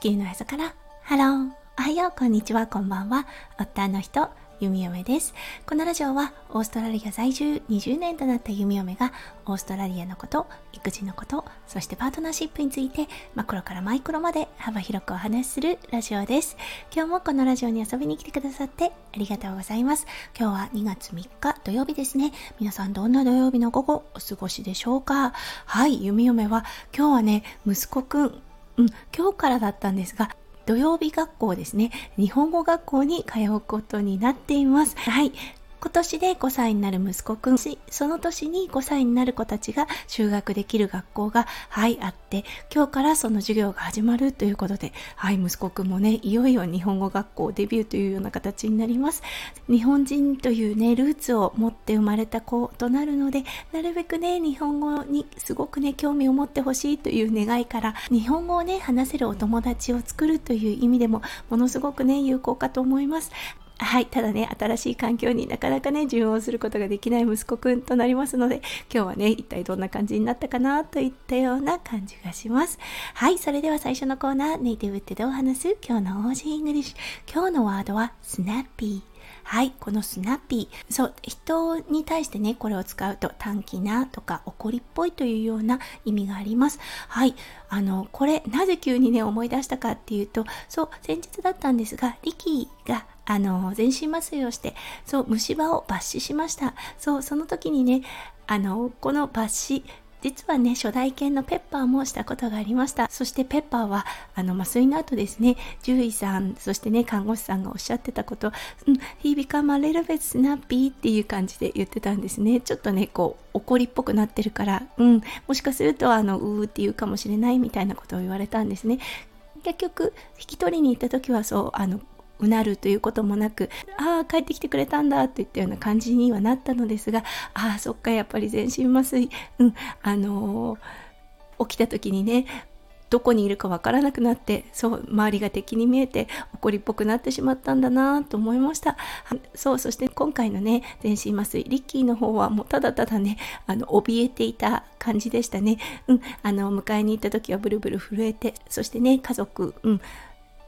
地球の朝から。ハローおはよう。こんにちは。こんばんは。夫の人弓嫁です。このラジオはオーストラリア在住20年となった弓嫁がオーストラリアのこと育児のことそしてパートナーシップについてマクロからマイクロまで幅広くお話しするラジオです。今日もこのラジオに遊びに来てくださってありがとうございます。今日は2月3日土曜日ですね。皆さんどんな土曜日の午後お過ごしでしょうか？はい弓嫁は今日はね息子くんうん、今日からだったんですが、土曜日学校ですね、日本語学校に通うことになっています。はい。今年で5歳になる息子くん、その年に5歳になる子たちが就学できる学校が、はい、あって、今日からその授業が始まるということで、はい、息子くんもね、いよいよ日本語学校デビューというような形になります。日本人というね、ルーツを持って生まれた子となるので、なるべくね、日本語にすごくね、興味を持ってほしいという願いから、日本語をね、話せるお友達を作るという意味でも、ものすごくね、有効かと思います。はい、ただね、新しい環境になかなかね、順応することができない息子くんとなりますので、今日はね、一体どんな感じになったかなといったような感じがします。はい、それでは最初のコーナー、ネイティブってどう話す？今日の Aussie English。今日のワードは、 snappy。はい、このスナッピー。そう、人に対してね、これを使うと短気なとか怒りっぽいというような意味があります。はい、あの、これ、なぜ急にね、思い出したかっていうと、そう、先日だったんですが、リキがあの、全身麻酔をして、そう、虫歯を抜歯しました。そう、その時にね、あの、この抜歯、実はね、初代犬のペッパーもしたことがありました。そしてペッパーは、あの、麻酔の後ですね、獣医さん、そしてね、看護師さんがおっしゃってたこと、うん、he become a little bit snappy っていう感じで言ってたんですね。ちょっとね、こう、怒りっぽくなってるから、うん、もしかすると、あの、うーって言うかもしれないみたいなことを言われたんですね。結局、引き取りに行った時は、そう、あの、うなるということもなくああ帰ってきてくれたんだといったような感じにはなったのですがああそっかやっぱり全身麻酔うんあのー、起きた時にねどこにいるかわからなくなってそう周りが敵に見えて怒りっぽくなってしまったんだなと思いました。そうそして今回のね全身麻酔リッキーの方はもうただただねあの怯えていた感じでしたね。うんあの迎えに行った時はブルブル震えてそしてね家族うん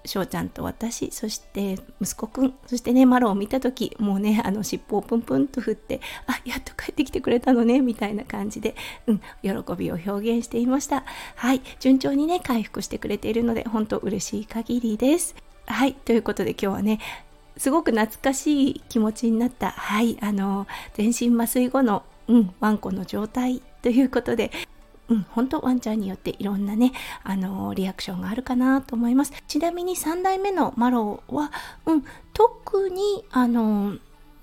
翔ちゃんと私そして息子くんそしてねマロを見た時もうねあの尻尾をプンプンと振ってあやっと帰ってきてくれたのねみたいな感じで、うん、喜びを表現していました。はい順調にね回復してくれているので本当嬉しい限りです。はいということで今日はねすごく懐かしい気持ちになったはいあの全身麻酔後のうん、ワンコの状態ということでうん、本当ワンちゃんによっていろんなね、あのー、リアクションがあるかなと思います。ちなみに3代目のマロは、うん、特に、あのー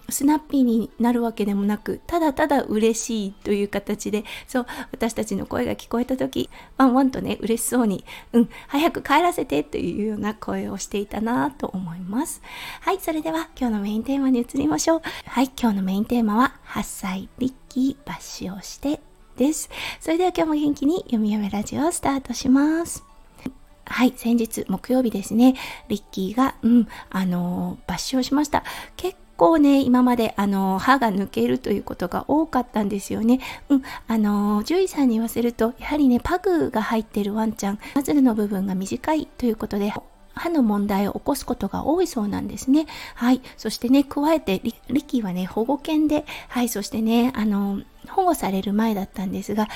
スナッピーになるわけでもなくただただ嬉しいという形でそう私たちの声が聞こえた時ワンワンとね嬉しそうにうん早く帰らせてというような声をしていたなと思いますはいそれでは今日のメインテーマに移りましょうはい今日のメインテーマは8歳リッキー抜歯をしてです。それでは今日も元気に読み読めラジオをスタートします。はい、先日木曜日ですね、リッキーが、うん、あの抜歯をしました。結構ね、今まで、あの、歯が抜けるということが多かったんですよね。うん、あの、獣医さんに言わせると、やはりね、パグが入ってるワンちゃん、マズルの部分が短いということで、歯の問題を起こすことが多いそうなんですね。はい。そしてね、加えて、リキはね、保護犬で、はい、そしてね、あの、保護される前だったんですが、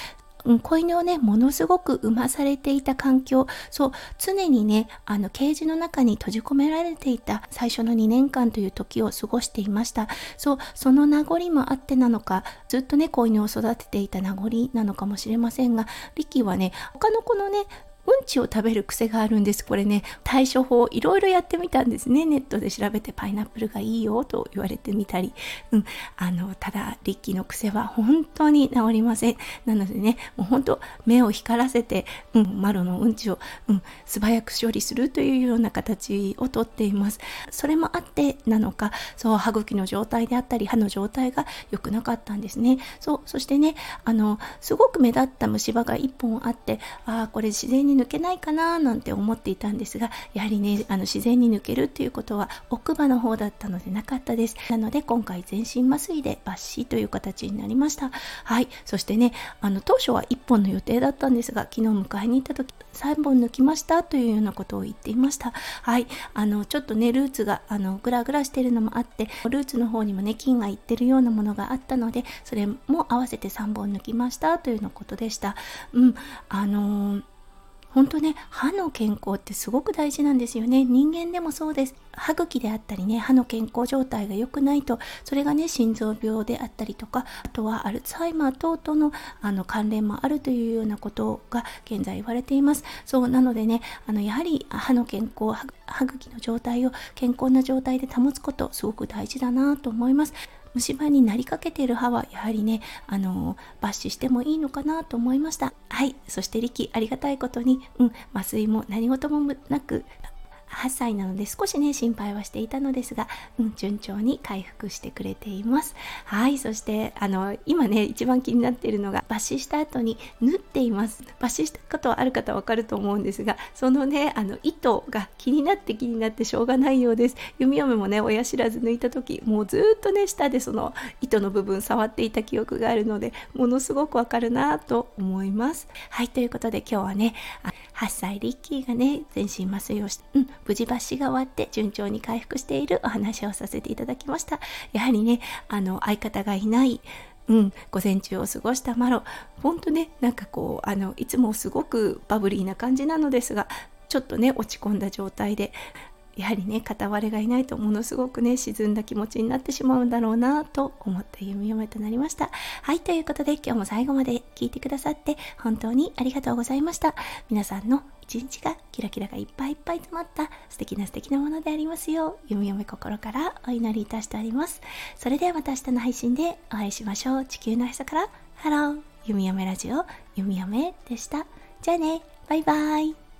うん、子犬をね、ものすごく産まされていた環境、そう、常にね、あの、ケージの中に閉じ込められていた最初の2年間という時を過ごしていました。そう、その名残もあってなのか、ずっとね、子犬を育てていた名残なのかもしれませんが、リキはね、他の子のね、うんちを食べる癖があるんです。これね、対処法いろいろやってみたんですね。ネットで調べてパイナップルがいいよと言われてみたり。うん、あの、ただ、リッキーの癖は本当に治りません。なのでね、もう本当、目を光らせて、うん、マロのうんちを、うん、素早く処理するというような形をとっています。それもあってなのか、そう、歯茎の状態であったり、歯の状態が良くなかったんですね。そう、そしてね、あの、すごく目立った虫歯が1本あって、ああ、これ自然にに抜けないかななんて思っていたんですがやはりねあの自然に抜けるっていうことは奥歯の方だったのでなかったです。なので今回全身麻酔で抜歯という形になりました。はい。そしてねあの当初は1本の予定だったんですが昨日迎えに行った時3本抜きましたというようなことを言っていました。はい。あのちょっとねルーツがあのグラグラしてるのもあってルーツの方にもね菌がいってるようなものがあったのでそれも合わせて3本抜きましたというようなことでした。うん。あのー本当ね歯の健康ってすごく大事なんですよね。人間でもそうです。歯茎であったりね歯の健康状態が良くないとそれがね心臓病であったりとかあとはアルツハイマー等々のあの関連もあるというようなことが現在言われています。そうなのでねあのやはり歯の健康歯茎の状態を健康な状態で保つことすごく大事だなと思います。虫歯になりかけている歯はやはりねあの抜歯してもいいのかなと思いました。はい。そして力ありがたいことにうん。麻酔も何事もなく8歳なので少しね心配はしていたのですが、うん、順調に回復してくれています。はいそしてあの今ね一番気になっているのが抜歯した後に縫っています。抜歯したことはある方わかると思うんですがそのねあの糸が気になって気になってしょうがないようです。弓嫁もね親知らず抜いた時もうずっとね下でその糸の部分触っていた記憶があるのでものすごくわかるなと思います。はいということで今日はね8歳リッキーがね全身麻酔をして、うん無事抜歯が終わって順調に回復しているお話をさせていただきました。やはりね、あの、相方がいない、うん、午前中を過ごしたマロ、ほんとね、なんかこう、あの、いつもすごくバブリーな感じなのですが、ちょっとね、落ち込んだ状態で、やはりね片割れがいないとものすごくね沈んだ気持ちになってしまうんだろうなと思って弓嫁となりました。はいということで今日も最後まで聞いてくださって本当にありがとうございました。皆さんの一日がキラキラがいっぱいいっぱい詰まった素敵な素敵なものでありますよう弓嫁心からお祈りいたしております。それではまた明日の配信でお会いしましょう。地球の朝からハロー。弓嫁ラジオ弓嫁でした。じゃあね。バイバイ。